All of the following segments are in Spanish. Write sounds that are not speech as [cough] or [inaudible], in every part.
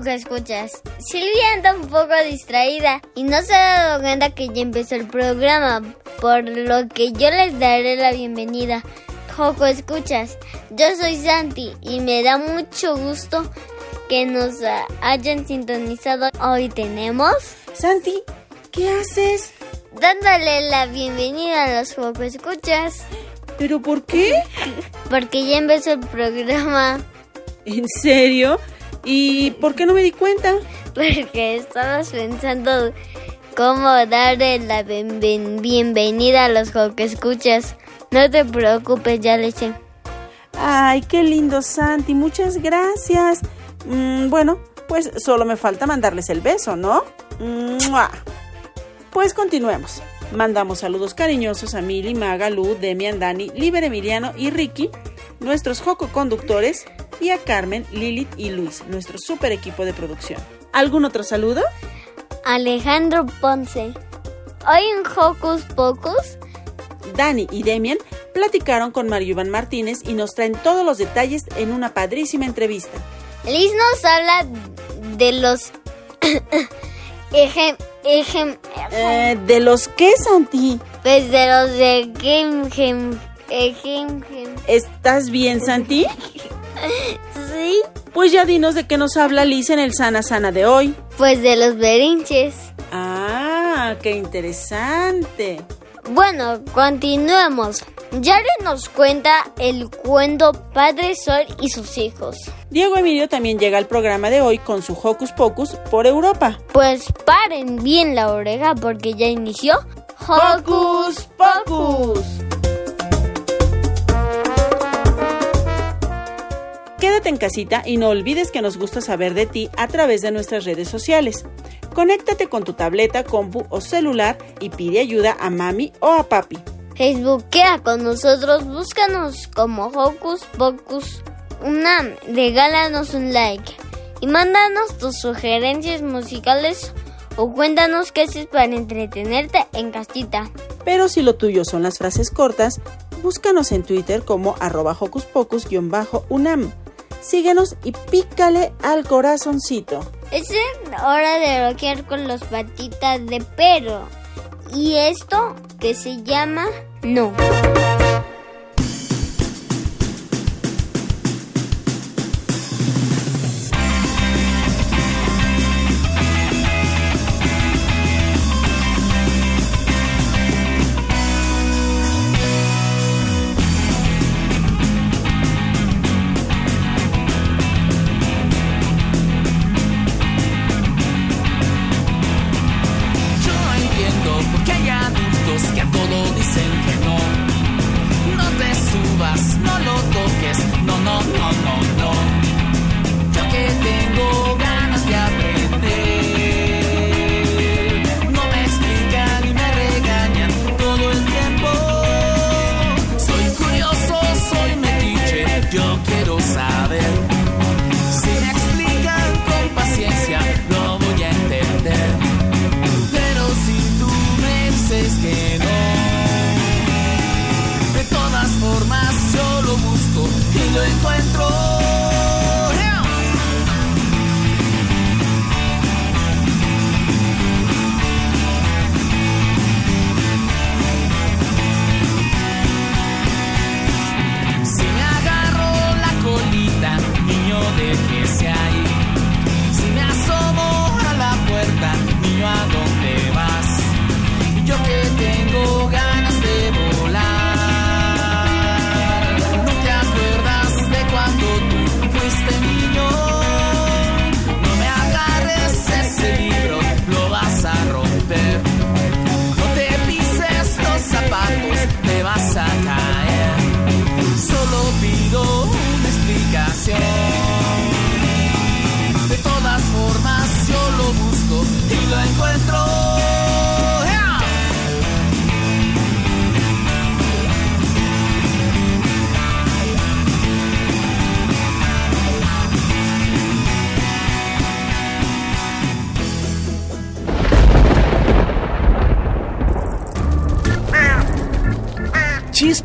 que escuchas. Silvia anda un poco distraída y no se ha dado cuenta que ya empezó el programa, por lo que yo les daré la bienvenida. Joco escuchas, yo soy Santi y me da mucho gusto que nos hayan sintonizado. Hoy tenemos... Santi, ¿qué haces? Dándole la bienvenida a los Joco escuchas. ¿Pero por qué? [laughs] Porque ya empezó el programa. ¿En serio? ¿Y por qué no me di cuenta? Porque estabas pensando cómo darle la bienvenida a los que escuchas. No te preocupes, ya le sé. Ay, qué lindo, Santi. Muchas gracias. Mm, bueno, pues solo me falta mandarles el beso, ¿no? Pues continuemos. Mandamos saludos cariñosos a Mili, Maga, Lu, Demian, Dani, Liber Emiliano y Ricky, nuestros Joco conductores, y a Carmen, Lilith y Luis, nuestro super equipo de producción. ¿Algún otro saludo? Alejandro Ponce. Hoy en Hocus Pocus. Dani y Demian platicaron con Mario Iván Martínez y nos traen todos los detalles en una padrísima entrevista. Liz nos habla de los... [coughs] ejem, ejem, eh, ¿De los qué, Santi? Pues de los de Game ¿Estás bien, Santi? [laughs] Sí. Pues ya dinos de qué nos habla Liz en el Sana Sana de hoy. Pues de los berinches. Ah, qué interesante. Bueno, continuemos. Yari nos cuenta el cuento Padre Sol y sus hijos. Diego Emilio también llega al programa de hoy con su Hocus Pocus por Europa. Pues paren bien la oreja porque ya inició Hocus Pocus. Quédate en casita y no olvides que nos gusta saber de ti a través de nuestras redes sociales. Conéctate con tu tableta, compu o celular y pide ayuda a mami o a papi. Facebookea con nosotros, búscanos como Hocus Pocus Una, regálanos un like y mándanos tus sugerencias musicales o cuéntanos qué haces para entretenerte en casita. Pero si lo tuyo son las frases cortas, búscanos en Twitter como arroba hocus pocus-unam síguenos y pícale al corazoncito. Es hora de rockear con los patitas de perro. Y esto que se llama No.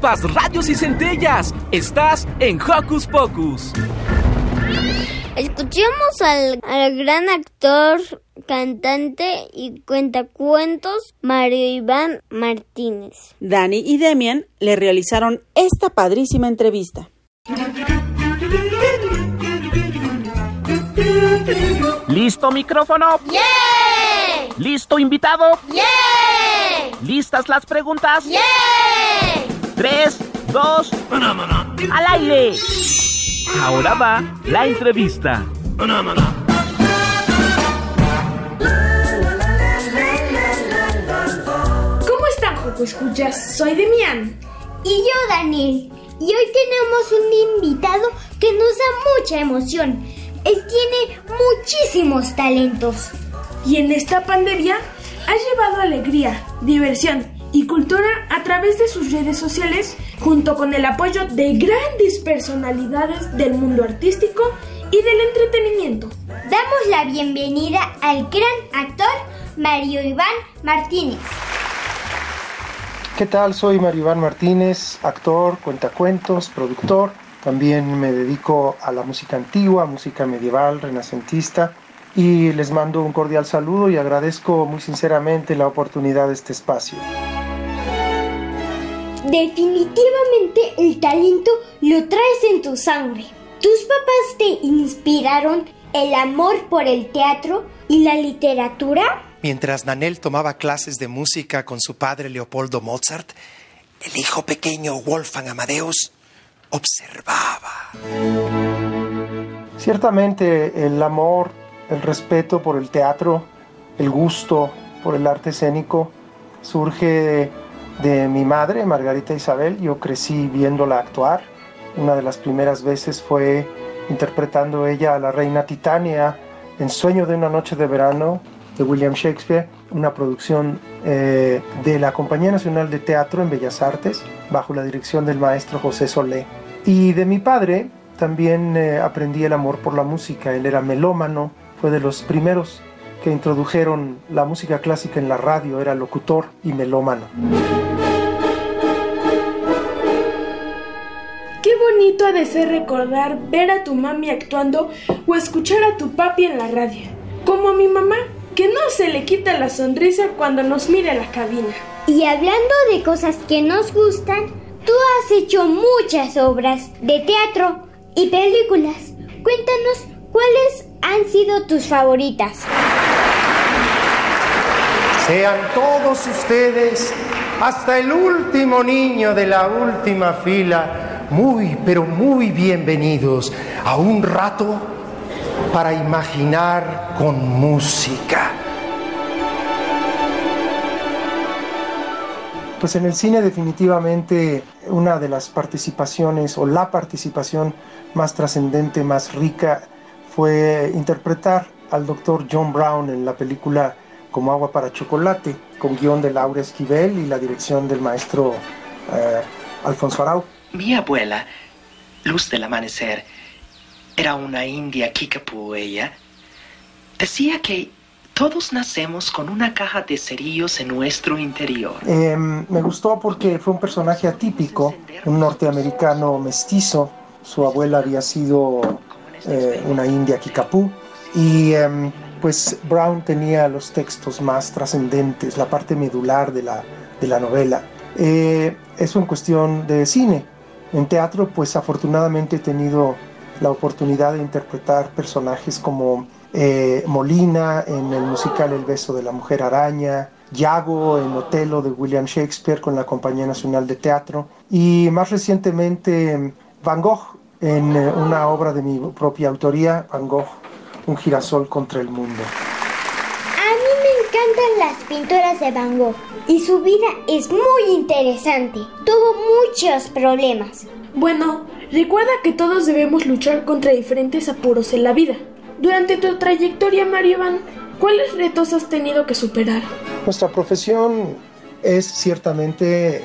Chispas, radios y centellas. Estás en Hocus Pocus. Escuchemos al, al gran actor, cantante y cuentacuentos Mario Iván Martínez. Dani y Demian le realizaron esta padrísima entrevista. ¿Listo micrófono? ¡Yeah! ¿Listo invitado? ¡Yeah! ¿Listas las preguntas? ¡Yeah! Tres, dos, al aire. Ahora va la entrevista. ¿Cómo están, Joco Escuchas? Soy Demian. Y yo, Daniel. Y hoy tenemos un invitado que nos da mucha emoción. Él tiene muchísimos talentos. Y en esta pandemia ha llevado alegría, diversión y cultura a través de sus redes sociales, junto con el apoyo de grandes personalidades del mundo artístico y del entretenimiento. Damos la bienvenida al gran actor Mario Iván Martínez. ¿Qué tal? Soy Mario Iván Martínez, actor, cuentacuentos, productor. También me dedico a la música antigua, música medieval, renacentista. Y les mando un cordial saludo y agradezco muy sinceramente la oportunidad de este espacio. Definitivamente el talento lo traes en tu sangre. ¿Tus papás te inspiraron el amor por el teatro y la literatura? Mientras Nanel tomaba clases de música con su padre Leopoldo Mozart, el hijo pequeño Wolfgang Amadeus observaba. Ciertamente el amor, el respeto por el teatro, el gusto por el arte escénico surge de mi madre, Margarita Isabel. Yo crecí viéndola actuar. Una de las primeras veces fue interpretando ella a la reina Titania en Sueño de una noche de verano de William Shakespeare, una producción eh, de la Compañía Nacional de Teatro en Bellas Artes, bajo la dirección del maestro José Solé. Y de mi padre también eh, aprendí el amor por la música. Él era melómano, fue de los primeros que introdujeron la música clásica en la radio, era locutor y melómano. Qué bonito ha de ser recordar ver a tu mami actuando o escuchar a tu papi en la radio. Como a mi mamá, que no se le quita la sonrisa cuando nos mira en la cabina. Y hablando de cosas que nos gustan, tú has hecho muchas obras de teatro y películas. Cuéntanos cuáles han sido tus favoritas. Sean todos ustedes, hasta el último niño de la última fila, muy, pero muy bienvenidos a un rato para imaginar con música. Pues en el cine definitivamente una de las participaciones o la participación más trascendente, más rica, fue interpretar al doctor John Brown en la película Como agua para chocolate, con guion de Laura Esquivel y la dirección del maestro eh, Alfonso Arau. Mi abuela, Luz del Amanecer, era una india Kickapoo ella. Decía que todos nacemos con una caja de cerillos en nuestro interior. Eh, me gustó porque fue un personaje atípico, un norteamericano mestizo. Su abuela había sido eh, una india Kickapoo y eh, pues Brown tenía los textos más trascendentes, la parte medular de la, de la novela. Eh, eso en cuestión de cine. En teatro, pues afortunadamente he tenido la oportunidad de interpretar personajes como eh, Molina en el musical El beso de la mujer araña, Yago en Otelo de William Shakespeare con la Compañía Nacional de Teatro y más recientemente Van Gogh en eh, una obra de mi propia autoría, Van Gogh, Un girasol contra el mundo. A mí me encantan las pinturas de Van Gogh y su vida es muy interesante. Tuvo muchos problemas. Bueno, recuerda que todos debemos luchar contra diferentes apuros en la vida. Durante tu trayectoria, Mario Van, ¿cuáles retos has tenido que superar? Nuestra profesión es ciertamente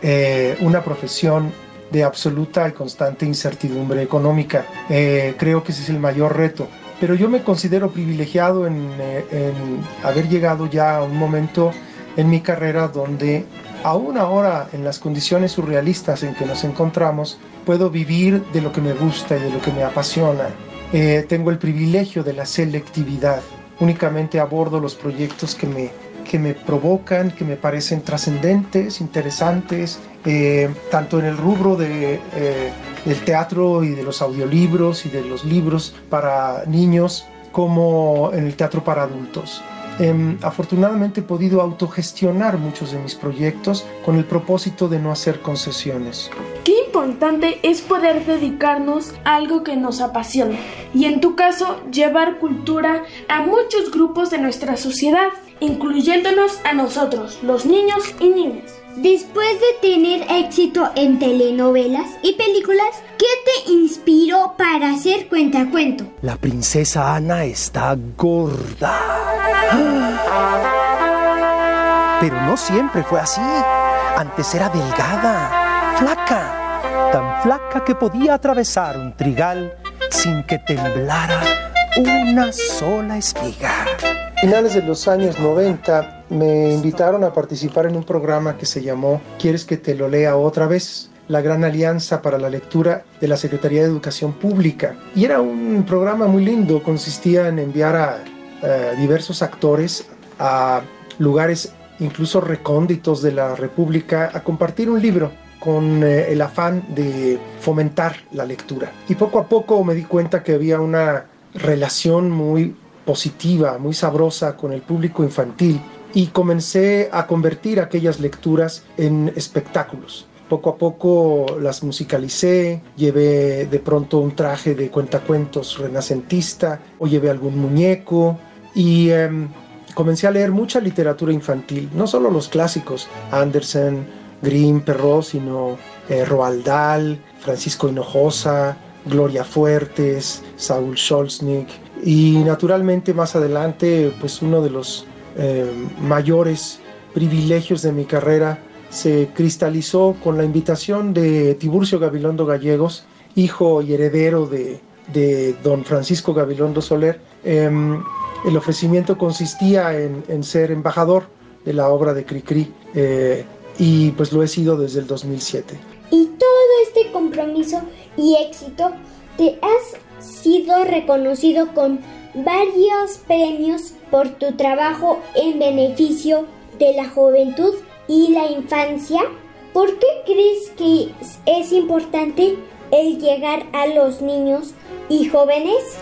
eh, una profesión de absoluta y constante incertidumbre económica. Eh, creo que ese es el mayor reto. Pero yo me considero privilegiado en, eh, en haber llegado ya a un momento en mi carrera donde aún ahora en las condiciones surrealistas en que nos encontramos, puedo vivir de lo que me gusta y de lo que me apasiona. Eh, tengo el privilegio de la selectividad. Únicamente abordo los proyectos que me, que me provocan, que me parecen trascendentes, interesantes, eh, tanto en el rubro de, eh, del teatro y de los audiolibros y de los libros para niños, como en el teatro para adultos. Em, afortunadamente he podido autogestionar muchos de mis proyectos con el propósito de no hacer concesiones. Qué importante es poder dedicarnos a algo que nos apasiona y en tu caso llevar cultura a muchos grupos de nuestra sociedad, incluyéndonos a nosotros, los niños y niñas. Después de tener éxito en telenovelas y películas, ¿qué te inspiró para hacer cuentacuento? La princesa Ana está gorda. Pero no siempre fue así. Antes era delgada, flaca, tan flaca que podía atravesar un trigal sin que temblara una sola espiga. finales de los años 90 me invitaron a participar en un programa que se llamó ¿Quieres que te lo lea otra vez? la Gran Alianza para la Lectura de la Secretaría de Educación Pública. Y era un programa muy lindo, consistía en enviar a eh, diversos actores a lugares incluso recónditos de la República a compartir un libro con eh, el afán de fomentar la lectura. Y poco a poco me di cuenta que había una relación muy positiva, muy sabrosa con el público infantil y comencé a convertir aquellas lecturas en espectáculos. Poco a poco las musicalicé, llevé de pronto un traje de cuentacuentos renacentista o llevé algún muñeco y em, comencé a leer mucha literatura infantil, no solo los clásicos, Andersen, Grimm, Perrault, sino eh, Roald Dahl, Francisco Hinojosa, Gloria Fuertes, Saúl Scholznick y naturalmente más adelante pues uno de los eh, mayores privilegios de mi carrera se cristalizó con la invitación de Tiburcio Gabilondo Gallegos, hijo y heredero de, don Francisco Gabilondo Soler. Em, el ofrecimiento consistía en, ser embajador de la obra de Cricri eh, y pues lo he sido desde el 2007. Y todo este compromiso y éxito te has sido reconocido con varios premios por tu trabajo en beneficio de la juventud y la infancia. ¿Por qué crees que es importante el llegar a los niños y jóvenes?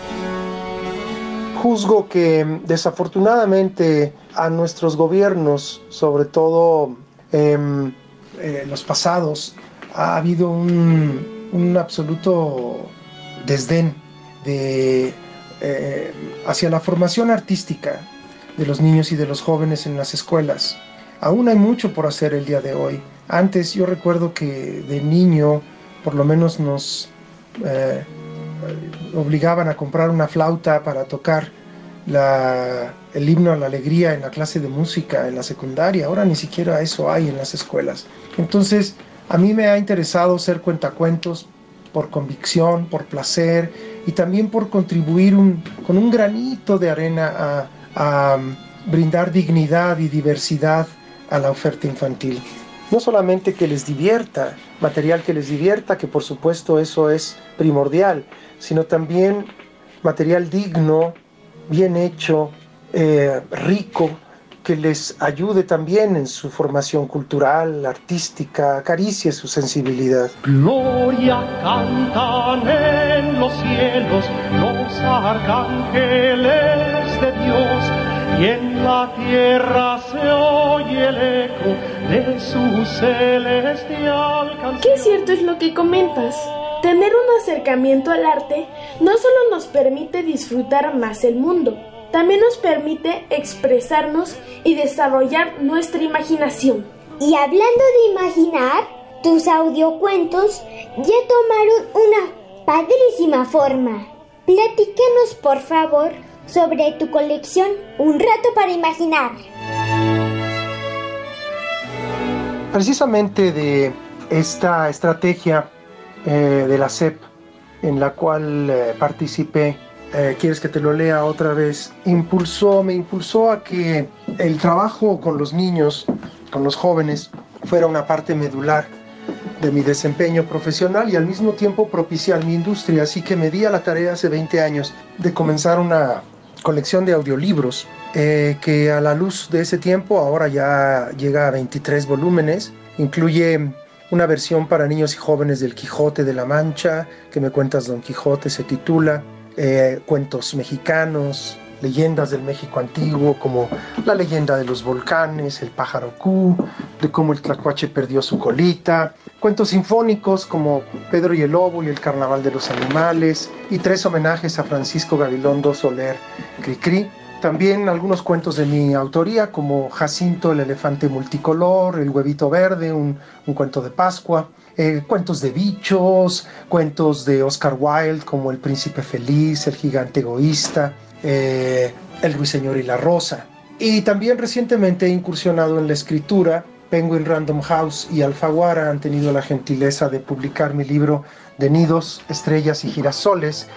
Juzgo que desafortunadamente a nuestros gobiernos, sobre todo eh, eh, los pasados, ha habido un, un absoluto desdén de, eh, hacia la formación artística de los niños y de los jóvenes en las escuelas. Aún hay mucho por hacer el día de hoy. Antes yo recuerdo que de niño por lo menos nos eh, obligaban a comprar una flauta para tocar el himno a la alegría en la clase de música en la secundaria. Ahora ni siquiera eso hay en las escuelas. Entonces, a mí me ha interesado ser cuentacuentos por convicción, por placer y también por contribuir con un granito de arena a, a brindar dignidad y diversidad a la oferta infantil. No solamente que les divierta, material que les divierta, que por supuesto eso es primordial, sino también material digno, bien hecho, eh, rico, que les ayude también en su formación cultural, artística, acaricie su sensibilidad. Gloria cantan en los cielos los arcángeles de Dios y en la tierra se oye el eco de su celestial canción. Qué cierto es lo que comentas. Tener un acercamiento al arte no solo nos permite disfrutar más el mundo, también nos permite expresarnos y desarrollar nuestra imaginación. Y hablando de imaginar, tus audiocuentos ya tomaron una padrísima forma. Platícanos por favor sobre tu colección Un rato para imaginar. Precisamente de esta estrategia eh, de la CEP en la cual eh, participé eh, quieres que te lo lea otra vez, impulsó, me impulsó a que el trabajo con los niños, con los jóvenes, fuera una parte medular de mi desempeño profesional y al mismo tiempo propiciar mi industria, así que me di a la tarea hace 20 años de comenzar una colección de audiolibros eh, que a la luz de ese tiempo ahora ya llega a 23 volúmenes, incluye una versión para niños y jóvenes del Quijote de la Mancha, que me cuentas Don Quijote se titula, eh, cuentos mexicanos, leyendas del México antiguo, como la leyenda de los volcanes, el pájaro Q, de cómo el tlacuache perdió su colita, cuentos sinfónicos como Pedro y el Lobo y el Carnaval de los Animales, y tres homenajes a Francisco Gabilondo Soler Cricri. También algunos cuentos de mi autoría, como Jacinto el elefante multicolor, El huevito verde, un, cuento de Pascua, eh, cuentos de bichos, cuentos de Oscar Wilde como El príncipe feliz, El gigante egoísta, eh, El ruiseñor y la rosa. Y también recientemente he incursionado en la escritura. Penguin Random House y Alfaguara han tenido la gentileza de publicar mi libro de nidos, estrellas y girasoles,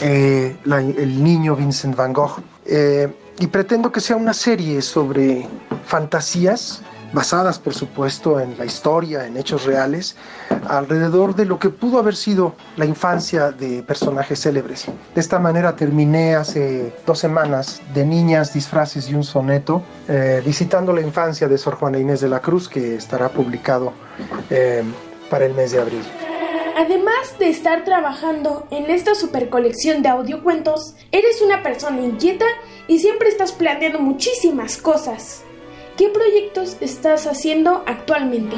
eh, El niño Vincent Van Gogh. Eh, y pretendo que sea una serie sobre fantasías basadas por supuesto en la historia, en hechos reales, alrededor de lo que pudo haber sido la infancia de personajes célebres. De esta manera terminé hace dos semanas de Niñas, Disfraces y un Soneto, eh, visitando la infancia de Sor Juana Inés de la Cruz, que estará publicado eh, para el mes de abril. Además de estar trabajando en esta super colección de audiocuentos, eres una persona inquieta y siempre estás planeando muchísimas cosas. ¿Qué proyectos estás haciendo actualmente?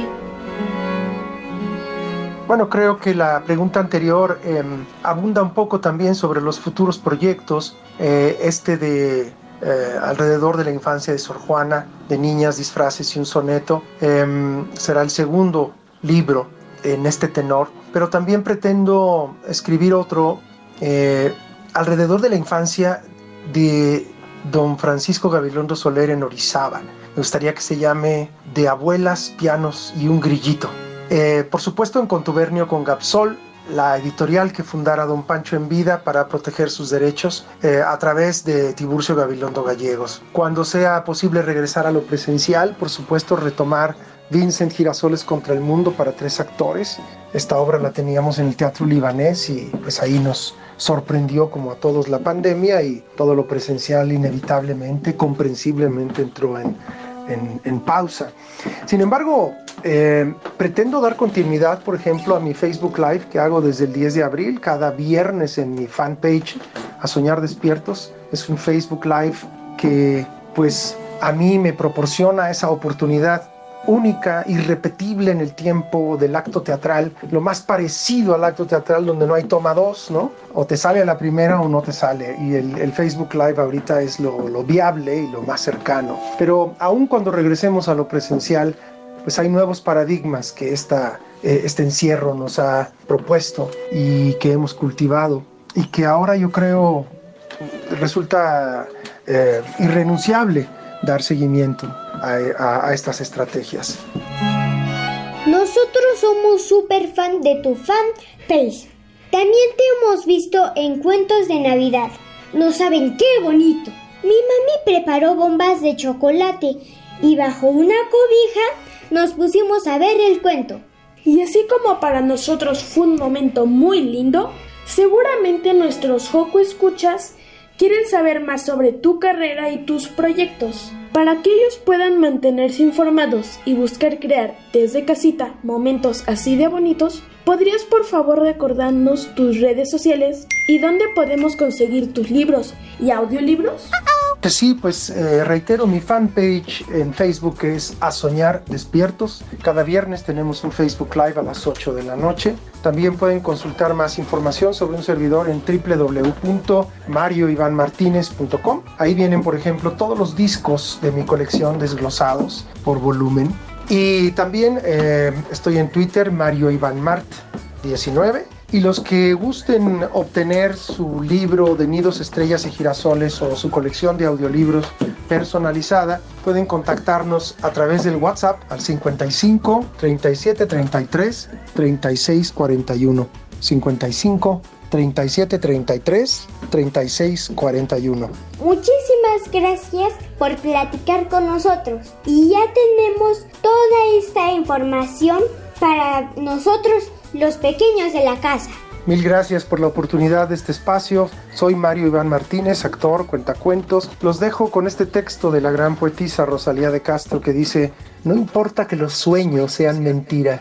Bueno, creo que la pregunta anterior em, abunda un poco también sobre los futuros proyectos. Eh, este de eh, alrededor de la infancia de Sor Juana, de niñas, disfraces y un soneto, em, será el segundo libro en este tenor, pero también pretendo escribir otro eh, alrededor de la infancia de don Francisco Gabilondo Soler en Orizaba me gustaría que se llame De abuelas, pianos y un grillito. Eh, por supuesto en contubernio con Gapsol, la editorial que fundara don Pancho en vida para proteger sus derechos eh, a través de Tiburcio Gabilondo Gallegos. Cuando sea posible regresar a lo presencial, por supuesto retomar Vincent Girasoles contra el mundo para tres actores. Esta obra la teníamos en el Teatro Libanés y pues ahí nos sorprendió como a todos la pandemia y todo lo presencial inevitablemente, comprensiblemente entró en, en, pausa. Sin embargo, eh, pretendo dar continuidad, por ejemplo, a mi Facebook Live que hago desde el 10 de abril, cada viernes en mi fanpage A Soñar Despiertos. Es un Facebook Live que pues a mí me proporciona esa oportunidad única, irrepetible en el tiempo del acto teatral, lo más parecido al acto teatral donde no hay toma dos, ¿no? O te sale a la primera o no te sale. Y el, Facebook Live ahorita es lo, viable y lo más cercano. Pero aún cuando regresemos a lo presencial, pues hay nuevos paradigmas que esta, eh, este encierro nos ha propuesto y que hemos cultivado y que ahora yo creo resulta eh, irrenunciable dar seguimiento a, estas estrategias. Nosotros somos súper fan de tu fanpage. También te hemos visto en cuentos de Navidad. No saben qué bonito. Mi mami preparó bombas de chocolate y bajo una cobija nos pusimos a ver el cuento. Y así como para nosotros fue un momento muy lindo, seguramente nuestros Joco escuchas quieren saber más sobre tu carrera y tus proyectos. Para que ellos puedan mantenerse informados y buscar crear desde casita momentos así de bonitos, ¿podrías por favor recordarnos tus redes sociales y dónde podemos conseguir tus libros y audiolibros? Sí, pues eh, reitero, mi fanpage en Facebook es A Soñar Despiertos. Cada viernes tenemos un Facebook Live a las 8 de la noche. También pueden consultar más información sobre un servidor en www.marioivanmartinez.com. Ahí vienen, por ejemplo, todos los discos de mi colección desglosados por volumen. Y también eh, estoy en Twitter, Mario Iván Mart 19 y los que gusten obtener su libro de nidos, estrellas y girasoles o su colección de audiolibros personalizada, pueden contactarnos a través del WhatsApp al 55 37 33 36 41. 55 37 33 36 41. Muchísimas gracias por platicar con nosotros. Y ya tenemos toda esta información para nosotros, los pequeños de la casa. Mil gracias por la oportunidad de este espacio. Soy Mario Iván Martínez, actor, cuentacuentos. Los dejo con este texto de la gran poetisa Rosalía de Castro que dice, no importa que los sueños sean mentira,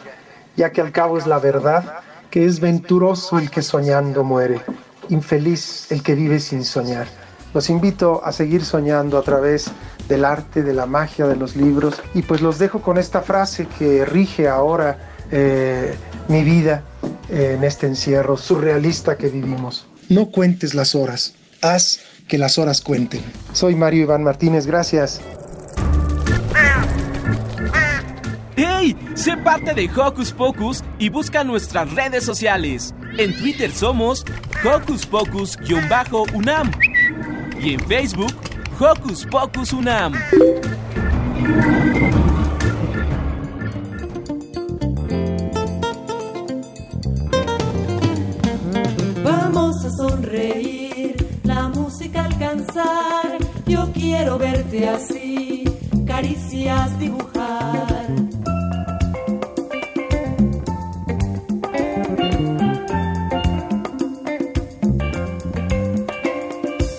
ya que al cabo es la verdad, que es venturoso el que soñando muere, infeliz el que vive sin soñar. Los invito a seguir soñando a través del arte, de la magia de los libros y pues los dejo con esta frase que rige ahora eh, mi vida en este encierro surrealista que vivimos. No cuentes las horas, haz que las horas cuenten. Soy Mario Iván Martínez, gracias. ¡Hey! Sé parte de Hocus Pocus y busca nuestras redes sociales. En Twitter somos Hocus Pocus-UNAM y en Facebook Hocus Pocus UNAM. Sonreír, la música alcanzar. Yo quiero verte así, caricias dibujar.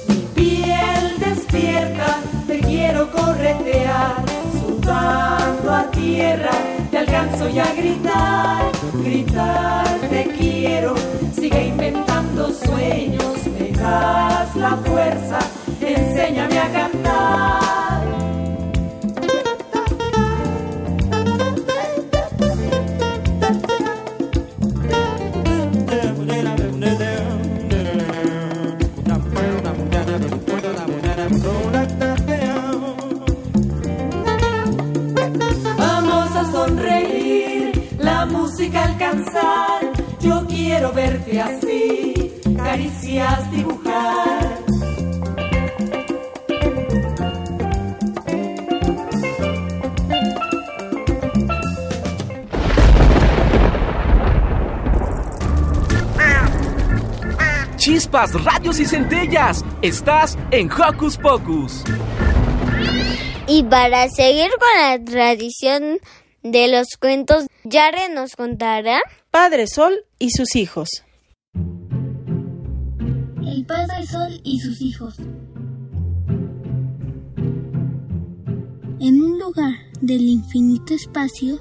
Mi piel despierta, te quiero corretear, sudando a tierra, te alcanzo ya a gritar, gritar, te quiero, sigue inventando sueños, me das la fuerza, enséñame a cantar. Radios y centellas. Estás en Hocus Pocus. Y para seguir con la tradición de los cuentos, Yare nos contará Padre Sol y sus hijos. El Padre Sol y sus hijos. En un lugar del infinito espacio,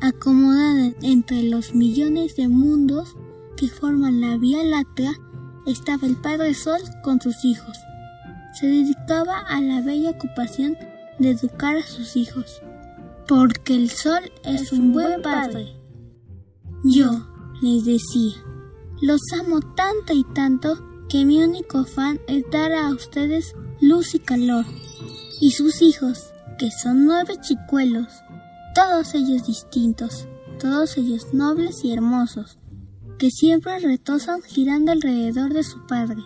acomodada entre los millones de mundos que forman la Vía Láctea, estaba el Padre Sol con sus hijos. Se dedicaba a la bella ocupación de educar a sus hijos, porque el Sol es un buen padre. Yo les decía, los amo tanto y tanto que mi único afán es dar a ustedes luz y calor. Y sus hijos, que son nueve chicuelos, todos ellos distintos, todos ellos nobles y hermosos, que siempre retosan girando alrededor de su padre.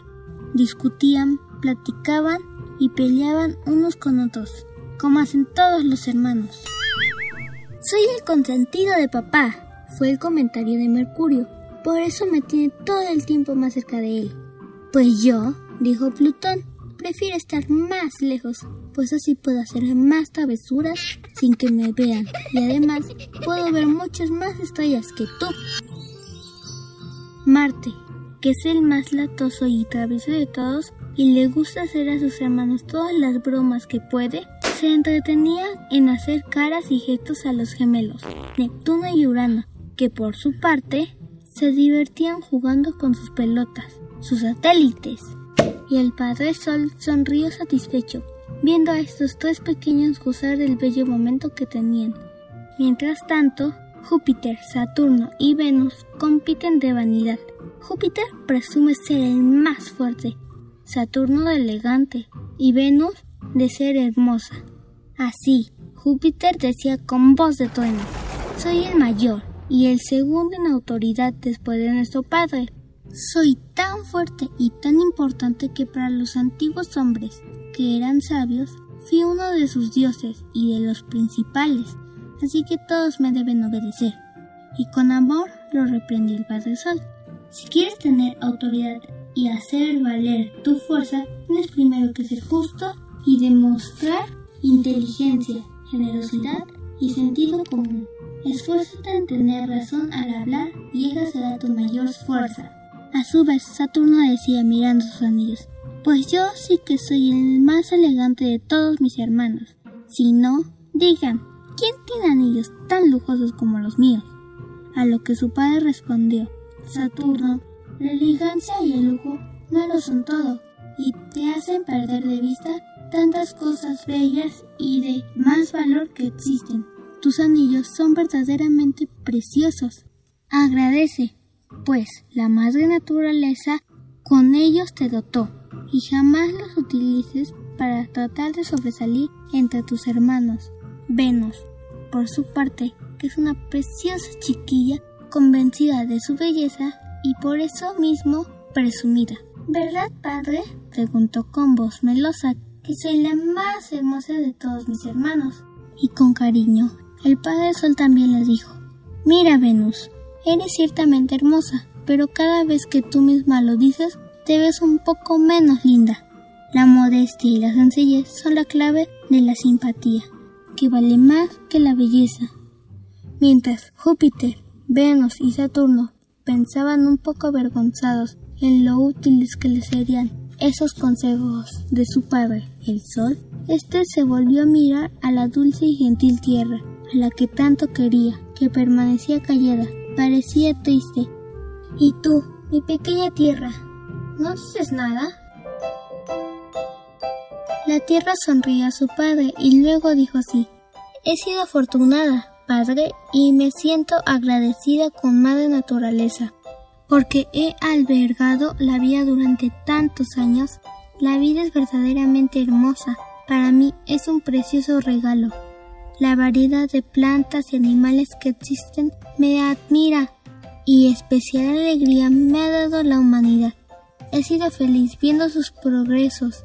Discutían, platicaban y peleaban unos con otros, como hacen todos los hermanos. Soy el consentido de papá, fue el comentario de Mercurio. Por eso me tiene todo el tiempo más cerca de él. Pues yo, dijo Plutón, prefiero estar más lejos, pues así puedo hacer más travesuras sin que me vean. Y además puedo ver muchas más estrellas que tú. Marte, que es el más latoso y travieso de todos y le gusta hacer a sus hermanos todas las bromas que puede, se entretenía en hacer caras y gestos a los gemelos, Neptuno y Urano, que por su parte se divertían jugando con sus pelotas, sus satélites. Y el Padre Sol sonrió satisfecho, viendo a estos tres pequeños gozar del bello momento que tenían. Mientras tanto, Júpiter, Saturno y Venus compiten de vanidad. Júpiter presume ser el más fuerte, Saturno elegante y Venus de ser hermosa. Así, Júpiter decía con voz de trueno, soy el mayor y el segundo en autoridad después de nuestro padre. Soy tan fuerte y tan importante que para los antiguos hombres, que eran sabios, fui uno de sus dioses y de los principales, así que todos me deben obedecer. Y con amor lo reprendió el Padre Sol. Si quieres tener autoridad y hacer valer tu fuerza, tienes primero que ser justo y demostrar inteligencia, generosidad y sentido común. Esfuérzate en tener razón al hablar y esa será tu mayor fuerza. A su vez, Saturno decía mirando sus anillos, pues yo sí que soy el más elegante de todos mis hermanos. Si no, digan, ¿quién tiene anillos tan lujosos como los míos? A lo que su padre respondió, Saturno, la elegancia y el lujo no lo son todo, y te hacen perder de vista tantas cosas bellas y de más valor que existen. Tus anillos son verdaderamente preciosos. Agradece, pues la madre naturaleza con ellos te dotó, y jamás los utilices para tratar de sobresalir entre tus hermanos. Venus, por su parte, que es una preciosa chiquilla convencida de su belleza y por eso mismo presumida. ¿Verdad, padre? preguntó con voz melosa, que soy la más hermosa de todos mis hermanos. Y con cariño, el padre Sol también le dijo, Mira, Venus, eres ciertamente hermosa, pero cada vez que tú misma lo dices, te ves un poco menos linda. La modestia y la sencillez son la clave de la simpatía, que vale más que la belleza. Mientras Júpiter, Venus y Saturno pensaban un poco avergonzados en lo útiles que les serían esos consejos de su padre, el Sol, este se volvió a mirar a la dulce y gentil tierra, a la que tanto quería, que permanecía callada, parecía triste. ¿Y tú, mi pequeña tierra, no dices nada? La tierra sonrió a su padre y luego dijo así, He sido afortunada, padre, y me siento agradecida con madre naturaleza, porque he albergado la vida durante tantos años. La vida es verdaderamente hermosa. Para mí es un precioso regalo. La variedad de plantas y animales que existen me admira y especial alegría me ha dado la humanidad. He sido feliz viendo sus progresos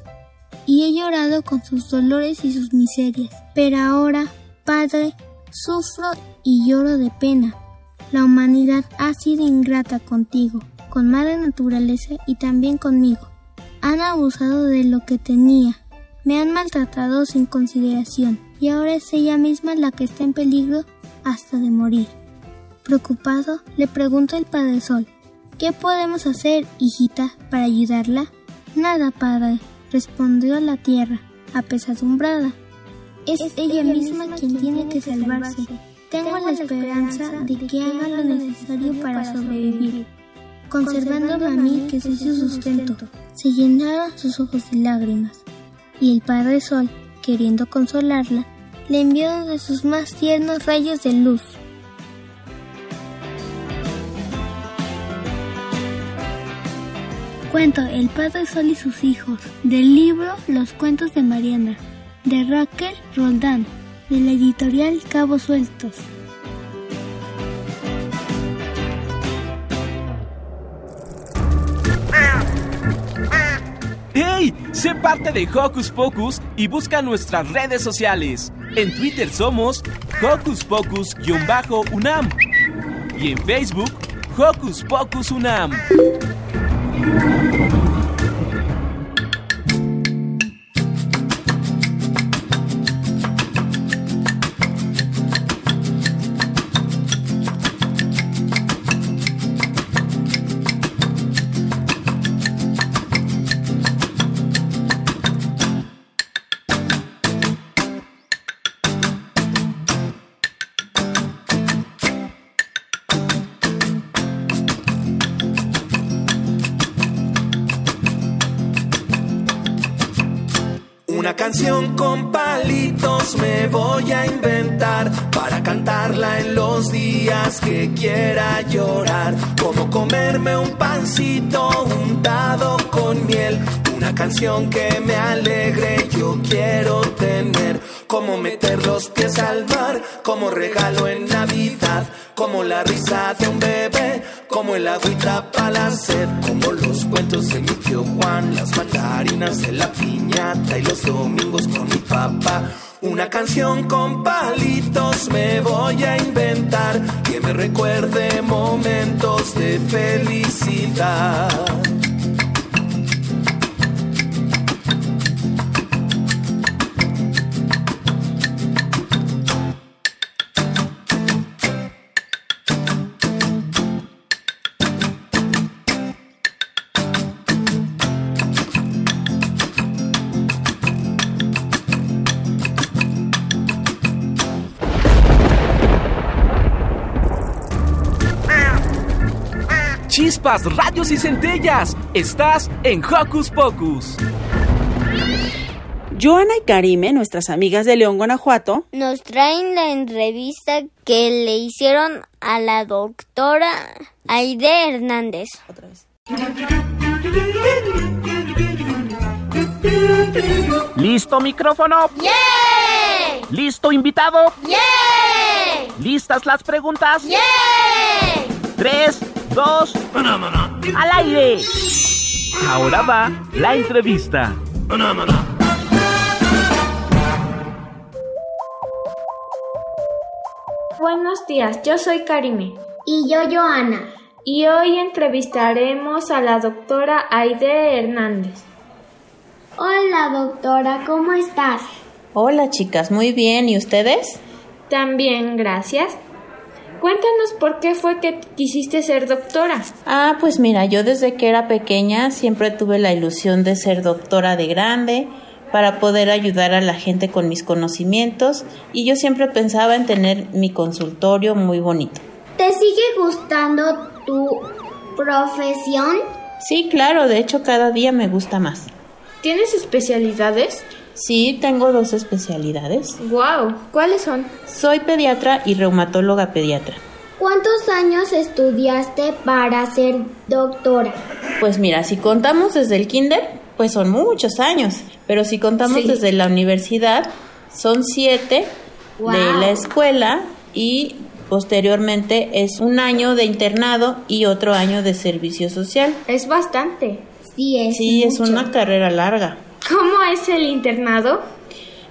y he llorado con sus dolores y sus miserias. Pero ahora, Padre, sufro y lloro de pena. La humanidad ha sido ingrata contigo, con madre naturaleza y también conmigo. Han abusado de lo que tenía, me han maltratado sin consideración y ahora es ella misma la que está en peligro hasta de morir. Preocupado, le pregunto al Padre Sol, ¿qué podemos hacer, hijita, para ayudarla? Nada, padre, respondió la tierra, apesadumbrada. Es, ella, misma, quien tiene que salvarse. Tengo la esperanza de que haga lo necesario para sobrevivir. Conservándome a mí que soy su sustento, se llenaron sus ojos de lágrimas. Y el Padre Sol, queriendo consolarla, le envió de sus más tiernos rayos de luz. Cuento El Padre Sol y sus hijos, del libro Los Cuentos de Mariana, de Raquel Roldán, de la editorial Cabos Sueltos. ¡Hey! Sé parte de Hocus Pocus y busca nuestras redes sociales. En Twitter somos Hocus Pocus-UNAM y en Facebook Hocus Pocus UNAM. Thank you. Voy a inventar para cantarla en los días que quiera llorar. Como comerme un pancito untado con miel. Una canción que me alegre yo quiero tener. Como meter los pies al mar, como regalo en Navidad. Como la risa de un bebé, como el agüita para la sed. Como los cuentos de mi tío Juan, las mandarinas de la piñata y los domingos con mi papá. Una canción con palitos me voy a inventar que me recuerde momentos de felicidad. Chispas, radios y centellas. Estás en Hocus Pocus. Joana y Karime, nuestras amigas de León, Guanajuato, nos traen la entrevista que le hicieron a la doctora Aide Hernández. Otra vez. ¿Listo micrófono? ¡Yeah! ¿Listo invitado? ¡Yeah! ¿Listas las preguntas? ¡Yeah! Tres, dos, al aire. Ahora va la entrevista. Buenos días, yo soy Karime. Y yo, Joana. Y hoy entrevistaremos a la doctora Aide Hernández. Hola, doctora, ¿cómo estás? Hola, chicas, muy bien. ¿Y ustedes? También, gracias. Cuéntanos por qué fue que quisiste ser doctora. Ah, pues mira, yo desde que era pequeña siempre tuve la ilusión de ser doctora de grande para poder ayudar a la gente con mis conocimientos y yo siempre pensaba en tener mi consultorio muy bonito. ¿Te sigue gustando tu profesión? Sí, claro, de hecho cada día me gusta más. ¿Tienes especialidades? Sí, tengo dos especialidades. Wow, ¿cuáles son? Soy pediatra y reumatóloga pediatra. ¿Cuántos años estudiaste para ser doctora? Pues mira, si contamos desde el kinder, pues son muchos años, pero si contamos Sí. desde la universidad, son siete de la escuela y posteriormente es un año de internado y otro año de servicio social. Es bastante. Sí, es Sí, es una carrera larga. ¿Cómo es el internado?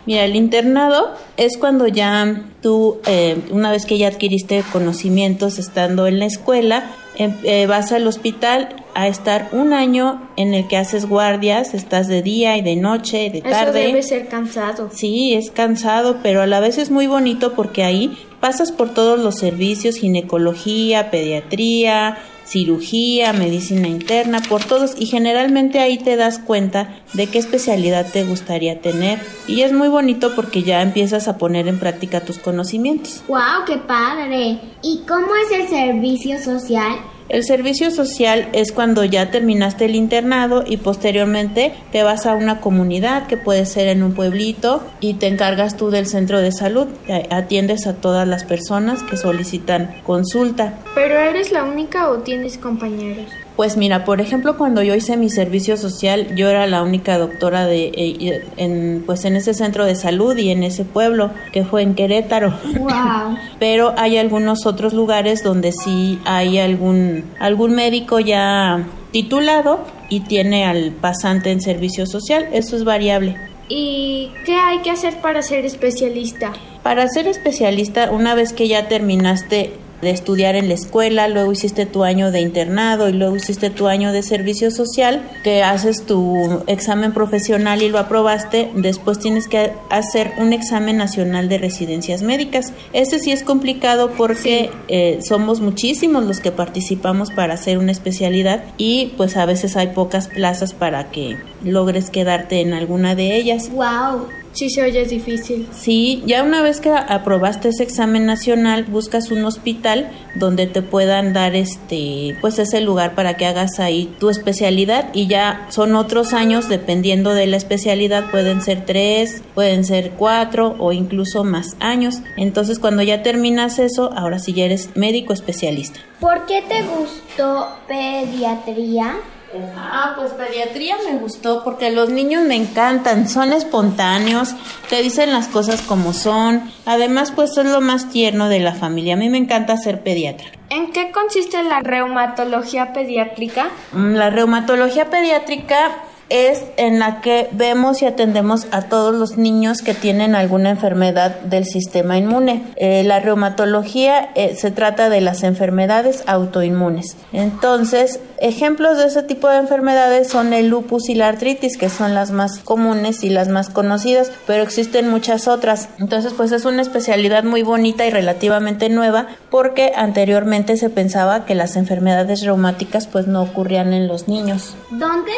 Mira, el internado es cuando ya tú, eh, una vez que ya adquiriste conocimientos estando en la escuela, em- eh, vas al hospital a estar un año en el que haces guardias, estás de día y de noche, de Eso tarde. debe ser cansado. Sí, es cansado, pero a la vez es muy bonito porque ahí pasas por todos los servicios, ginecología, pediatría, cirugía, medicina interna, por todos y generalmente ahí te das cuenta de qué especialidad te gustaría tener y es muy bonito porque ya empiezas a poner en práctica tus conocimientos. ¡Wow, qué padre! ¿Y cómo es el servicio social? El servicio social es cuando ya terminaste el internado y posteriormente te vas a una comunidad que puede ser en un pueblito y te encargas tú del centro de salud. Atiendes a todas las personas que solicitan consulta. ¿Pero eres la única o tienes compañeros? Pues mira, por ejemplo, cuando yo hice mi servicio social, yo era la única doctora de eh, en pues en ese centro de salud y en ese pueblo que fue en Querétaro. ¡Wow! [laughs] Pero hay algunos otros lugares donde sí hay algún algún médico ya titulado y tiene al pasante en servicio social, eso es variable. ¿Y qué hay que hacer para ser especialista? Para ser especialista, una vez que ya terminaste de estudiar en la escuela, luego hiciste tu año de internado y luego hiciste tu año de servicio social, que haces tu examen profesional y lo aprobaste, después tienes que hacer un examen nacional de residencias médicas. Ese sí es complicado porque eh, somos muchísimos los que participamos para hacer una especialidad y pues a veces hay pocas plazas para que logres quedarte en alguna de ellas. ¡Wow! Sí se oye difícil. Sí, ya una vez que aprobaste ese examen nacional, buscas un hospital donde te puedan dar este, pues ese lugar para que hagas ahí tu especialidad y ya son otros años dependiendo de la especialidad, pueden ser tres, pueden ser cuatro o incluso más años. Entonces cuando ya terminas eso, ahora sí ya eres médico especialista. ¿Por qué te gustó pediatría? Ah, pues pediatría me gustó porque los niños me encantan, son espontáneos, te dicen las cosas como son, además pues es lo más tierno de la familia, a mí me encanta ser pediatra. ¿En qué consiste la reumatología pediátrica? Mm, La reumatología pediátrica es en la que vemos y atendemos a todos los niños que tienen alguna enfermedad del sistema inmune. Eh, la reumatología eh, se trata de las enfermedades autoinmunes. Entonces, ejemplos de ese tipo de enfermedades son el lupus y la artritis, que son las más comunes y las más conocidas, pero existen muchas otras. Entonces, pues es una especialidad muy bonita y relativamente nueva porque anteriormente se pensaba que las enfermedades reumáticas pues no ocurrían en los niños. ¿Dónde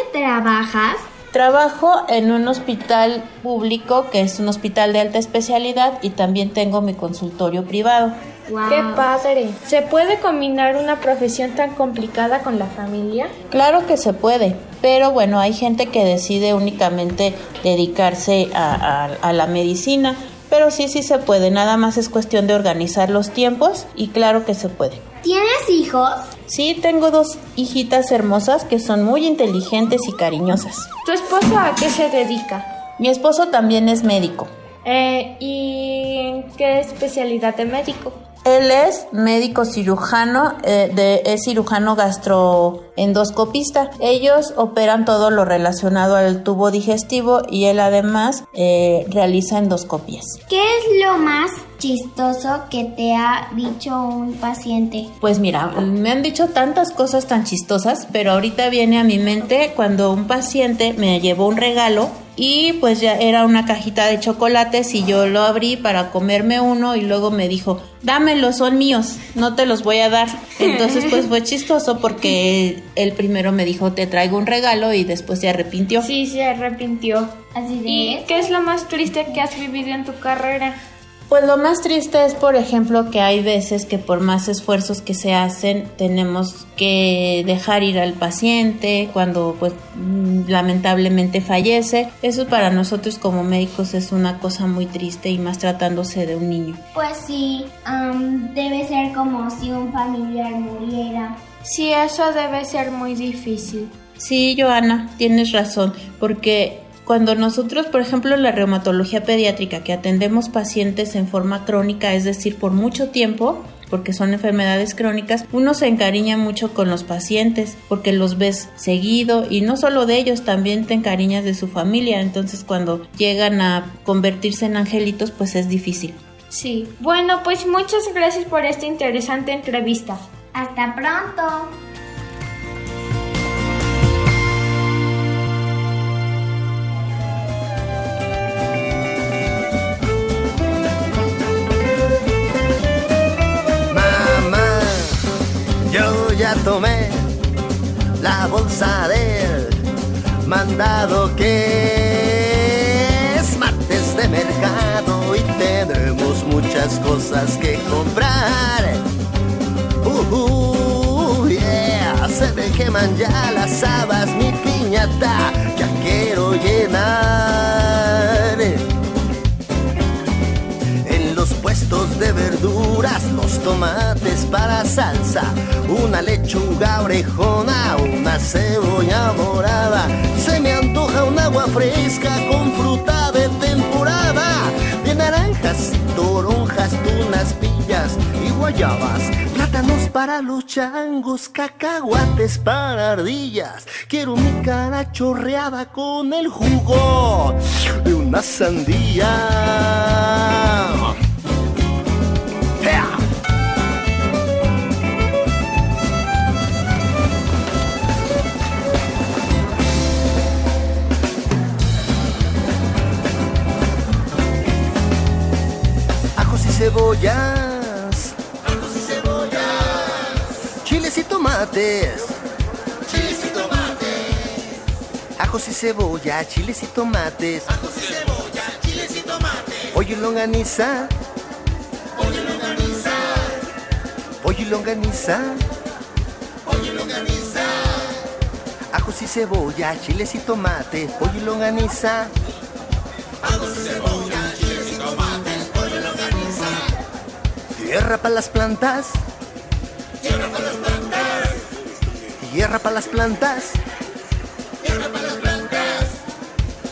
trabajas? Trabajo en un hospital público que es un hospital de alta especialidad y también tengo mi consultorio privado. ¡Qué padre! ¿Se puede combinar una profesión tan complicada con la familia? Claro que se puede, pero bueno, hay gente que decide únicamente dedicarse a, a, a la medicina. Pero sí, sí se puede, nada más es cuestión de organizar los tiempos y claro que se puede. ¿Tienes hijos? Sí, tengo dos hijitas hermosas que son muy inteligentes y cariñosas. ¿Tu esposo a qué se dedica? Mi esposo también es médico. Eh, ¿Y qué especialidad de médico? Él es médico cirujano, eh, de, es cirujano gastroendoscopista. Ellos operan todo lo relacionado al tubo digestivo y él además eh, realiza endoscopias. ¿Qué es lo más chistoso que te ha dicho un paciente? Pues mira, me han dicho tantas cosas tan chistosas, pero ahorita viene a mi mente cuando un paciente me llevó un regalo y pues ya era una cajita de chocolates y yo lo abrí para comerme uno y luego me dijo, dámelos, son míos, no te los voy a dar. Entonces pues fue chistoso porque el primero me dijo, te traigo un regalo y después se arrepintió. Sí, se arrepintió. Así de ¿Y qué es lo más triste que has vivido en tu carrera? Pues lo más triste es, por ejemplo, que hay veces que por más esfuerzos que se hacen, tenemos que dejar ir al paciente cuando pues lamentablemente fallece. Eso para nosotros como médicos es una cosa muy triste y más tratándose de un niño. Pues sí, um, debe ser como si un familiar muriera. Sí, eso debe ser muy difícil. Sí, Joana, tienes razón, porque cuando nosotros, por ejemplo, la reumatología pediátrica, que atendemos pacientes en forma crónica, es decir, por mucho tiempo, porque son enfermedades crónicas, uno se encariña mucho con los pacientes porque los ves seguido y no solo de ellos, también te encariñas de su familia, entonces cuando llegan a convertirse en angelitos, pues es difícil. Sí, bueno, pues muchas gracias por esta interesante entrevista. Hasta pronto. Yo ya tomé la bolsa del mandado que es martes de mercado y tenemos muchas cosas que comprar. Uh, uh, yeah, se me ya las habas, mi piñata, ya quiero verduras, los tomates para salsa, una lechuga orejona, una cebolla morada. Se me antoja un agua fresca con fruta de temporada, de naranjas y toronjas, tunas, pillas y guayabas. Plátanos para los changos, cacahuates para ardillas. Quiero mi cara chorreada con el jugo de una sandía. Cebollas. Ajos y cebollas. Chiles y tomates. Chiles y tomates. Ajos y cebolla, chiles y tomates. Ajos y cebolla, chiles y tomates. Pollo y longaniza. Pollo y longaniza. Pollo y longaniza. Pollo y longaniza. Ajos y cebolla, chiles y tomates. Pollo y longaniza. Tierra para las plantas. Tierra para las plantas. Tierra para las plantas. Tierra para las plantas.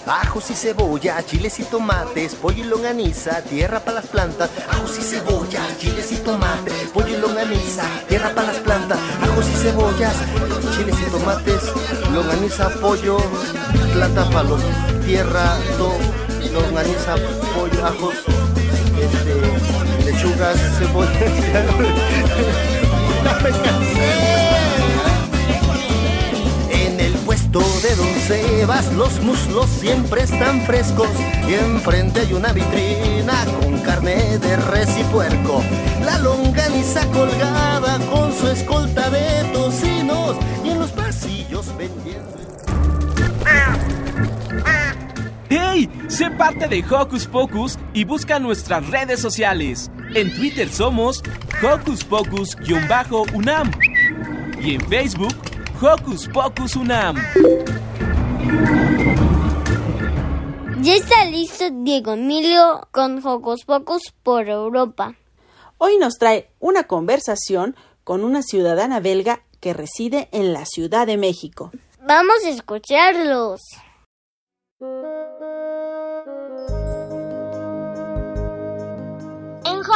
Ajos y cebolla, chiles y tomates, pollo y longaniza, tierra para las plantas. Ajos y cebolla, chiles y tomates, pollo y longaniza, tierra para las plantas. Ajos y cebollas, chiles y tomates, longaniza, pollo, planta para los tierra, to, longaniza, pollo, ajos, este, lechugas, cebolla. En el puesto de Don Sebas los muslos siempre están frescos y enfrente hay una vitrina con carne de res y puerco. La longaniza colgada con su escolta de tocinos y en los pasillos vendiendo. ¡Hey! Sé parte de Hocus Pocus y busca nuestras redes sociales. En Twitter somos Hocus Pocus-UNAM. Y en Facebook, Hocus Pocus UNAM. Ya está listo Diego Emilio con Hocus Pocus por Europa. Hoy nos trae una conversación con una ciudadana belga que reside en la Ciudad de México. Vamos a escucharlos.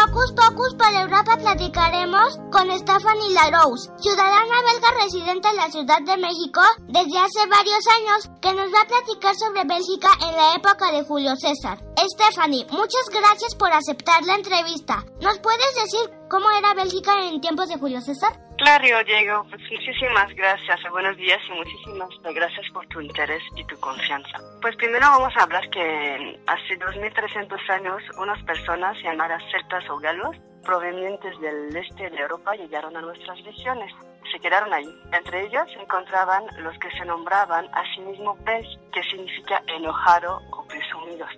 Pocus para Europa platicaremos con Stephanie Larose, ciudadana belga residente en la Ciudad de México desde hace varios años, que nos va a platicar sobre Bélgica en la época de Julio César. Stephanie, muchas gracias por aceptar la entrevista. ¿Nos puedes decir cómo era Bélgica en tiempos de Julio César? Claro, Diego, pues muchísimas gracias, buenos días y muchísimas gracias por tu interés y tu confianza. Pues primero vamos a hablar que hace 2300 años unas personas llamadas celtas o galos provenientes del este de Europa llegaron a nuestras regiones. Se quedaron ahí. Entre ellos se encontraban los que se nombraban a sí mismos Bel, que significa enojado o presumidos.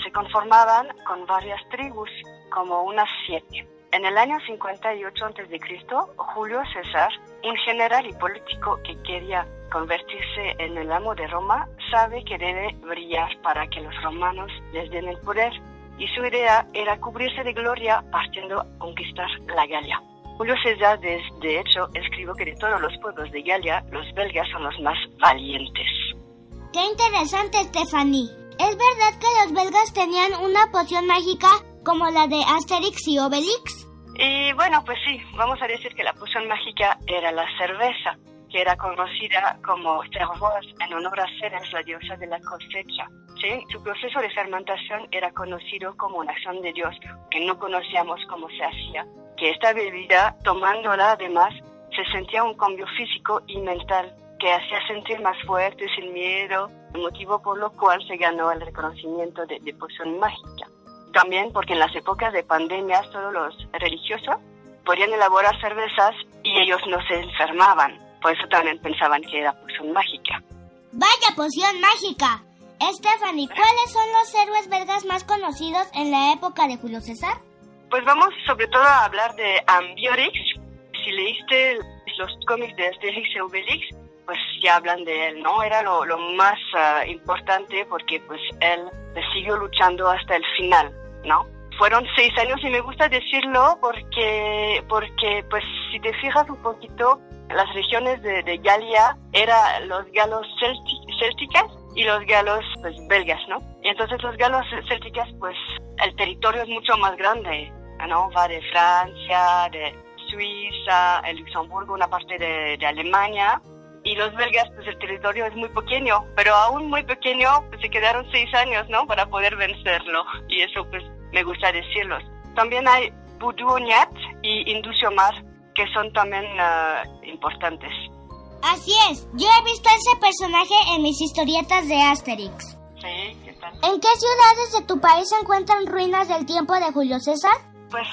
Se conformaban con varias tribus, como unas siete. En el año 58 a.C., Julio César, un general y político que quería convertirse en el amo de Roma, sabe que debe brillar para que los romanos les den el poder y su idea era cubrirse de gloria partiendo a conquistar la Galia. Julio César, de, hecho, escribió que de todos los pueblos de Galia, los belgas son los más valientes. Qué interesante, Stephanie. ¿Es verdad que los belgas tenían una poción mágica como la de Asterix y Obelix? Y bueno, pues sí, vamos a decir que la poción mágica era la cerveza, que era conocida como cervoise en honor a Ceres, la diosa de la cosecha. ¿sí? Su proceso de fermentación era conocido como una acción de Dios, que no conocíamos cómo se hacía. Que esta bebida, tomándola además, se sentía un cambio físico y mental que hacía sentir más fuerte, sin miedo, motivo por lo cual se ganó el reconocimiento de, de poción mágica. También porque en las épocas de pandemias todos los religiosos podían elaborar cervezas y ellos no se enfermaban. Por eso también pensaban que era poción mágica. ¡Vaya poción mágica! Stephanie, ¿cuáles son los héroes belgas más conocidos en la época de Julio César? Pues vamos sobre todo a hablar de Ambiorix. Si leíste los cómics de Asterix y Obelix, pues ya hablan de él, ¿no? Era lo, lo más uh, importante porque pues él siguió luchando hasta el final, ¿no? Fueron seis años y me gusta decirlo porque, porque pues si te fijas un poquito, las regiones de, de Galia eran los galos célticas y los galos pues belgas, ¿no? Y entonces los galos célticas pues el territorio es mucho más grande, ¿no? Va de Francia, de Suiza, el Luxemburgo, una parte de, de Alemania y los belgas, pues el territorio es muy pequeño, pero aún muy pequeño, pues se quedaron seis años, ¿no? Para poder vencerlo. Y eso, pues, me gusta decirlos. También hay Buduoniat y Induciomar, que son también uh, importantes. Así es, yo he visto ese personaje en mis historietas de Asterix. Sí, ¿qué tal? ¿En qué ciudades de tu país se encuentran ruinas del tiempo de Julio César? Pues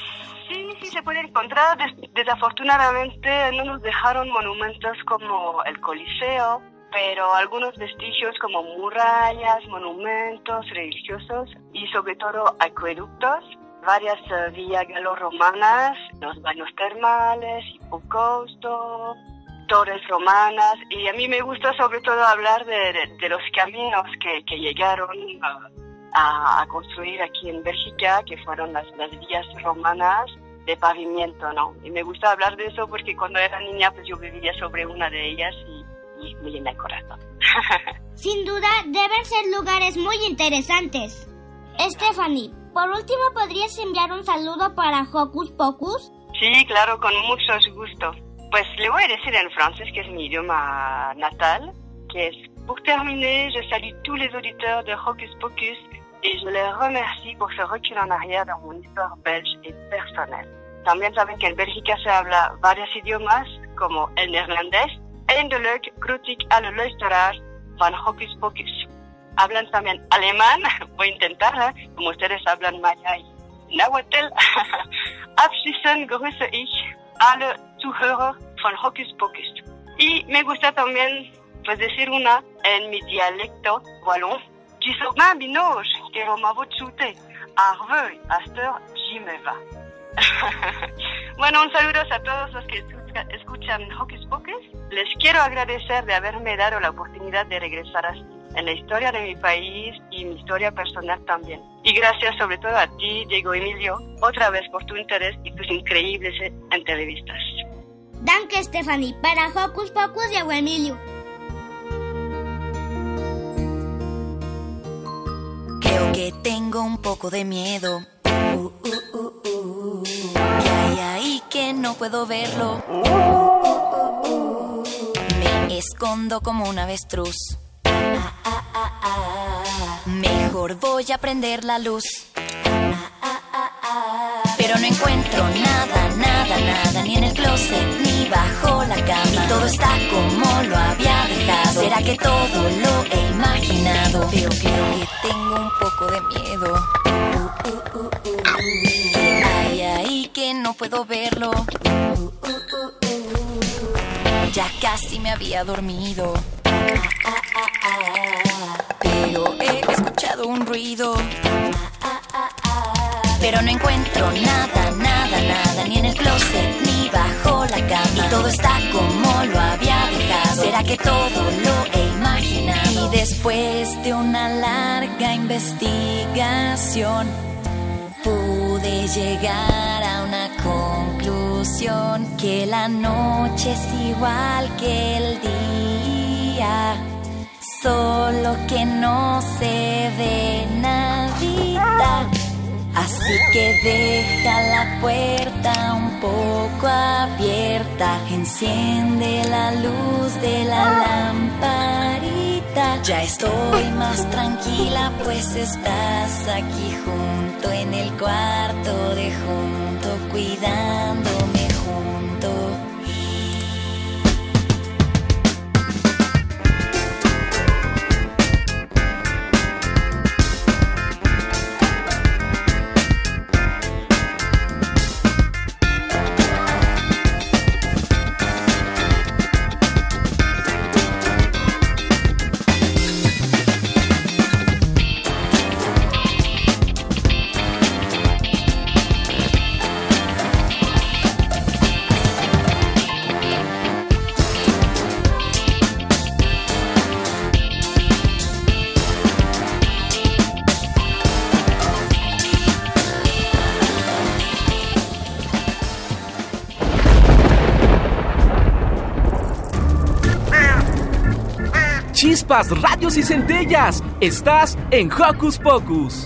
sí, sí se puede encontrar. Des desafortunadamente no nos dejaron monumentos como el Coliseo, pero algunos vestigios como murallas, monumentos religiosos y sobre todo acueductos, varias uh, vías galorromanas, los baños termales, hipocausto, torres romanas y a mí me gusta sobre todo hablar de los caminos que, que llegaron uh, a, a, construir aquí en Bélgica, que fueron las, las vías romanas de pavimento, ¿no? Y me gusta hablar de eso porque cuando era niña pues yo vivía sobre una de ellas y, y me llena el corazón. [laughs] Sin duda deben ser lugares muy interesantes. Stephanie, por último, ¿podrías enviar un saludo para Hocus Pocus? Sí, claro, con mucho gusto. Pues le voy a decir en francés, que es mi idioma natal, que es Pour terminer, je salue tous les auditeurs de Hocus Pocus et je les remercie pour ce recul en arrière dans mon histoire belge et personnelle. También saben que en Bélgica se habla varios idiomas como el neerlandés, eindelijk groet ik alle luisteraars van Hocus Pocus. Hablan también alemán, [laughs] voy a intentarla, como ustedes hablan maya y nahuatl. [laughs] Abschließend grüße ich alle Zuhörer von Hocus Pocus. Y me gusta también pues decir una en mi dialecto wallon. Binoche, que romavo chute, arveux, asteur, j'y me va. [laughs] bueno, un saludo a todos los que escuchan Hocus Pocus. Les quiero agradecer de haberme dado la oportunidad de regresar en la historia de mi país y mi historia personal también. Y gracias sobre todo a ti, Diego Emilio, otra vez por tu interés y tus increíbles entrevistas. Danke, Stephanie, para Hocus Pocus, Diego Emilio. Creo que tengo un poco de miedo. Uh, uh, uh, ¿Qué hay ahí que no puedo verlo? Me escondo como un avestruz. Mejor voy a prender la luz. Pero no encuentro nada, nada, nada, ni en el closet, ni bajo la cama. Y todo está como lo había dejado. ¿Será que todo lo he imaginado? Pero creo que tengo un poco de miedo. ¿Qué hay ahí que no puedo verlo? Ya casi me había dormido. Pero he escuchado un ruido. Pero no encuentro nada, nada, nada, ni en el closet, ni bajo la cama. Y todo está como lo había dejado. ¿Será que todo lo he imaginado? Y después de una larga investigación, pude llegar a una conclusión: que la noche es igual que el día solo que no se ve nadita. Así que deja la puerta un poco abierta, enciende la luz de la lamparita. Ya estoy más tranquila, pues estás aquí junto en el cuarto de junto, cuidándome Chispas, rayos y centellas. Estás en Hocus Pocus.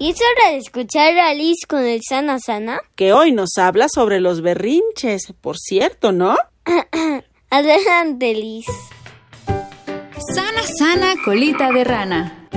¿Y es hora de escuchar a Liz con el Sana Sana? Que hoy nos habla sobre los berrinches, por cierto, ¿no? [clears throat] Adelante, Liz. Sana Sana Colita de Rana.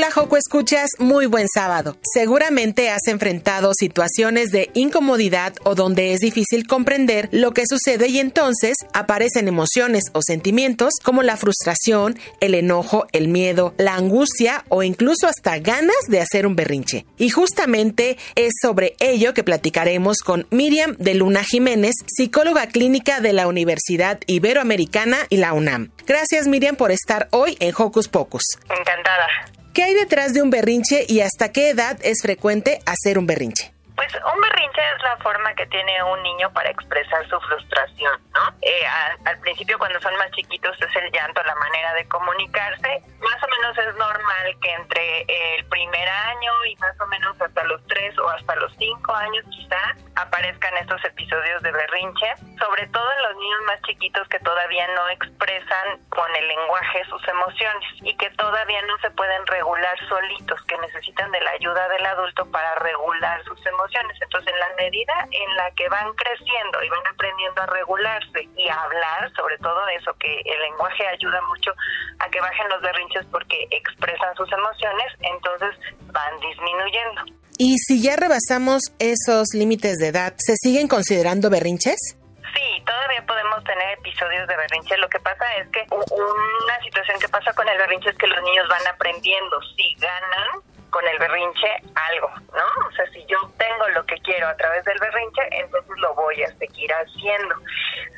Hola Joco Escuchas, muy buen sábado. Seguramente has enfrentado situaciones de incomodidad o donde es difícil comprender lo que sucede y entonces aparecen emociones o sentimientos como la frustración, el enojo, el miedo, la angustia o incluso hasta ganas de hacer un berrinche. Y justamente es sobre ello que platicaremos con Miriam de Luna Jiménez, psicóloga clínica de la Universidad Iberoamericana y la UNAM. Gracias Miriam por estar hoy en Hocus Pocus. Encantada. ¿Qué hay detrás de un berrinche y hasta qué edad es frecuente hacer un berrinche? Pues un berrinche es la forma que tiene un niño para expresar su frustración, ¿no? Eh, a, al principio cuando son más chiquitos es el llanto, la manera de comunicarse. Más o menos es normal que entre el primer año y más o menos hasta los tres o hasta los cinco años quizá aparezcan estos episodios de berrinche, sobre todo en los niños más chiquitos que todavía no expresan con el lenguaje sus emociones y que todavía no se pueden regular solitos, que necesitan de la ayuda del adulto para regular sus emociones. Entonces, en la medida en la que van creciendo y van aprendiendo a regularse y a hablar, sobre todo eso, que el lenguaje ayuda mucho a que bajen los berrinches porque expresan sus emociones, entonces van disminuyendo. Y si ya rebasamos esos límites de edad, ¿se siguen considerando berrinches? Sí, todavía podemos tener episodios de berrinche. Lo que pasa es que una situación que pasa con el berrinche es que los niños van aprendiendo. Si ganan, con el berrinche algo, ¿no? O sea, si yo tengo lo que quiero a través del berrinche, entonces lo voy a seguir haciendo.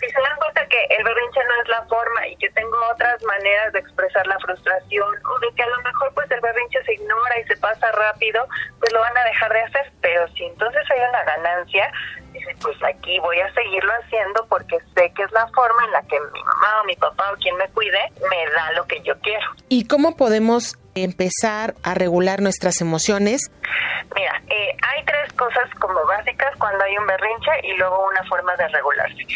Si se dan cuenta que el berrinche no es la forma y que tengo otras maneras de expresar la frustración o de que a lo mejor pues el berrinche niño, pues lo van a dejar de hacer. Pero si entonces hay una ganancia, dice, pues aquí voy a seguirlo haciendo porque sé que es la forma en la que mi mamá o mi papá o quien me cuide me da lo que yo quiero. ¿Y cómo podemos empezar a regular nuestras emociones? Mira, eh, hay tres cosas como básicas cuando hay un berrinche y luego una forma de regularse.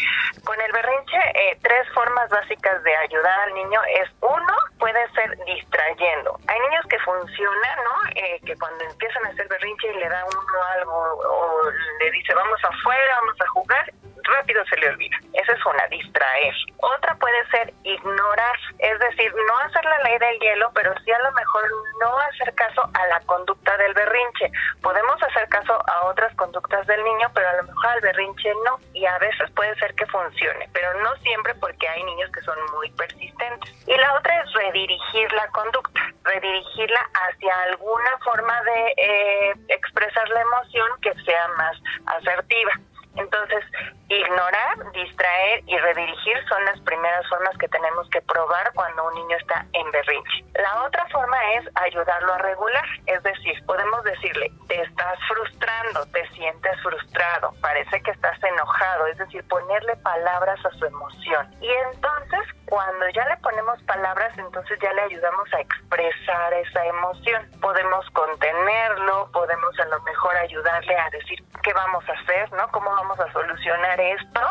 Con el berrinche, eh, tres formas básicas de ayudar al niño es uno, puede ser distrayendo. Hay niños que funcionan, ¿no? Eh, que cuando empiezan a hacer berrinche y le da uno algo o le dice vamos afuera, vamos a jugar, rápido se le olvida. Esa es una, distraer. Otra puede ser ignorar, es decir, no hacer la ley del hielo, pero sí a lo mejor no hacer caso a la conducta del berrinche. Podemos hacer caso a otras conductas del niño, pero a lo mejor al berrinche no. Y a veces puede ser que funcione, pero no siempre porque hay niños que son muy persistentes. Y la otra es redirigir la conducta, redirigirla hacia alguna forma de eh, expresar la emoción que sea más asertiva. Entonces, ignorar, distraer y redirigir son las primeras formas que tenemos que probar cuando un niño está en berrinche. La otra forma es ayudarlo a regular, es decir, podemos decirle, te estás frustrando, te sientes frustrado, parece que estás enojado, es decir, ponerle palabras a su emoción. Y entonces, cuando ya le ponemos palabras, entonces ya le ayudamos a expresar esa emoción. Podemos contenerlo, podemos a lo mejor ayudarle a decir qué vamos a hacer, ¿no? ¿Cómo vamos a solucionar esto?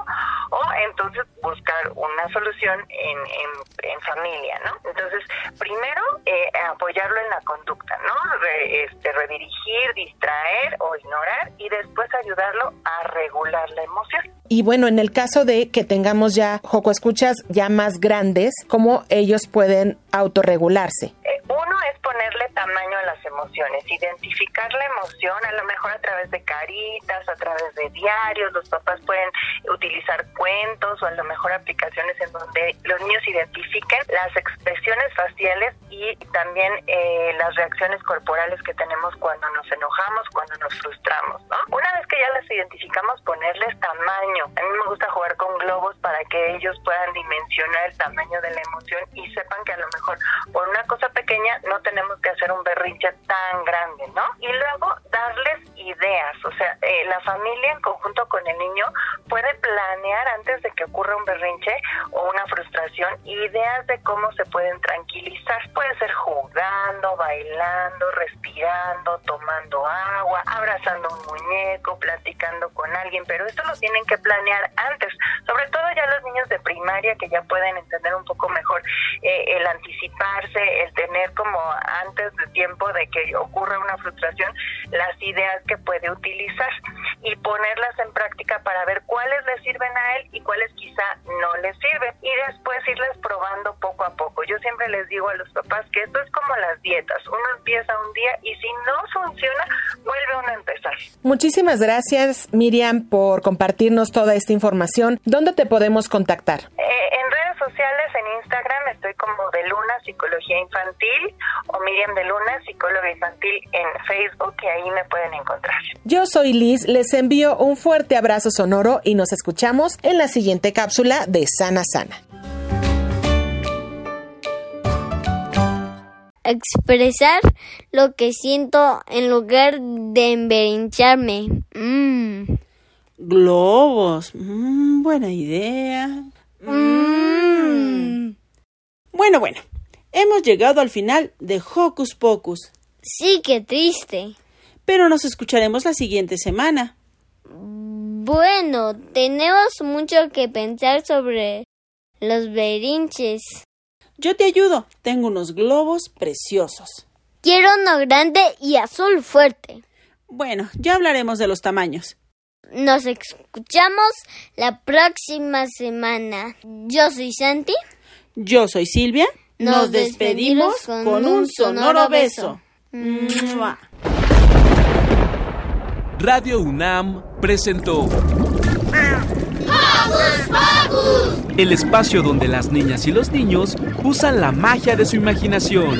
O entonces buscar una solución en, en, familia, ¿no? Entonces, primero, eh, apoyarlo en la conducta, ¿no? Este, redirigir, distraer o ignorar y después ayudarlo a regular la emoción. Y bueno, en el caso de que tengamos ya Joco Escuchas ya más ¿cómo ellos pueden autorregularse? Eh, es ponerle tamaño a las emociones, identificar la emoción, a lo mejor a través de caritas, a través de diarios, los papás pueden utilizar cuentos o a lo mejor aplicaciones en donde los niños identifiquen las expresiones faciales y también eh, las reacciones corporales que tenemos cuando nos enojamos, cuando nos frustramos, ¿no? Una vez que ya las identificamos, ponerles tamaño. A mí me gusta jugar con globos para que ellos puedan dimensionar el tamaño de la emoción y sepan que a lo mejor por una cosa pequeña no tenemos que hacer un berrinche tan grande, ¿no? Y luego darles ideas, o sea, eh, la familia en conjunto con el niño puede planear antes de que ocurra un berrinche o una frustración ideas de cómo se pueden tranquilizar. Puede ser jugando, bailando, respirando, tomando agua, abrazando un muñeco, platicando con alguien, pero esto lo tienen que planear antes, sobre todo ya los niños de primaria que ya pueden entender un poco mejor eh, el anticiparse, el tener como antes de tiempo de que ocurra una frustración, las ideas que puede utilizar y ponerlas en práctica para ver cuáles le sirven a él y cuáles quizá no le sirven y después irles probando poco a poco. Yo siempre les digo a los papás que esto es como las dietas, uno empieza un día y si no funciona, vuelve uno a empezar. Muchísimas gracias Miriam por compartirnos toda esta información. ¿Dónde te podemos contactar? Eh, en redes sociales, en Estoy como de Luna Psicología Infantil o Miriam de Luna Psicóloga Infantil en Facebook que ahí me pueden encontrar. Yo soy Liz, les envío un fuerte abrazo sonoro y nos escuchamos en la siguiente cápsula de Sana Sana. Expresar lo que siento en lugar de emberincharme. Mm. Globos. Mm, buena idea. Mm. Bueno, bueno. Hemos llegado al final de Hocus Pocus. Sí, qué triste. Pero nos escucharemos la siguiente semana. Bueno, tenemos mucho que pensar sobre los berinches. Yo te ayudo. Tengo unos globos preciosos. Quiero uno grande y azul fuerte. Bueno, ya hablaremos de los tamaños. Nos escuchamos la próxima semana. Yo soy Santi. Yo soy Silvia. Nos, Nos despedimos, despedimos, con, con un sonoro beso. Radio UNAM presentó ¡Hocus Pocus! el espacio donde las niñas y los niños usan la magia de su imaginación.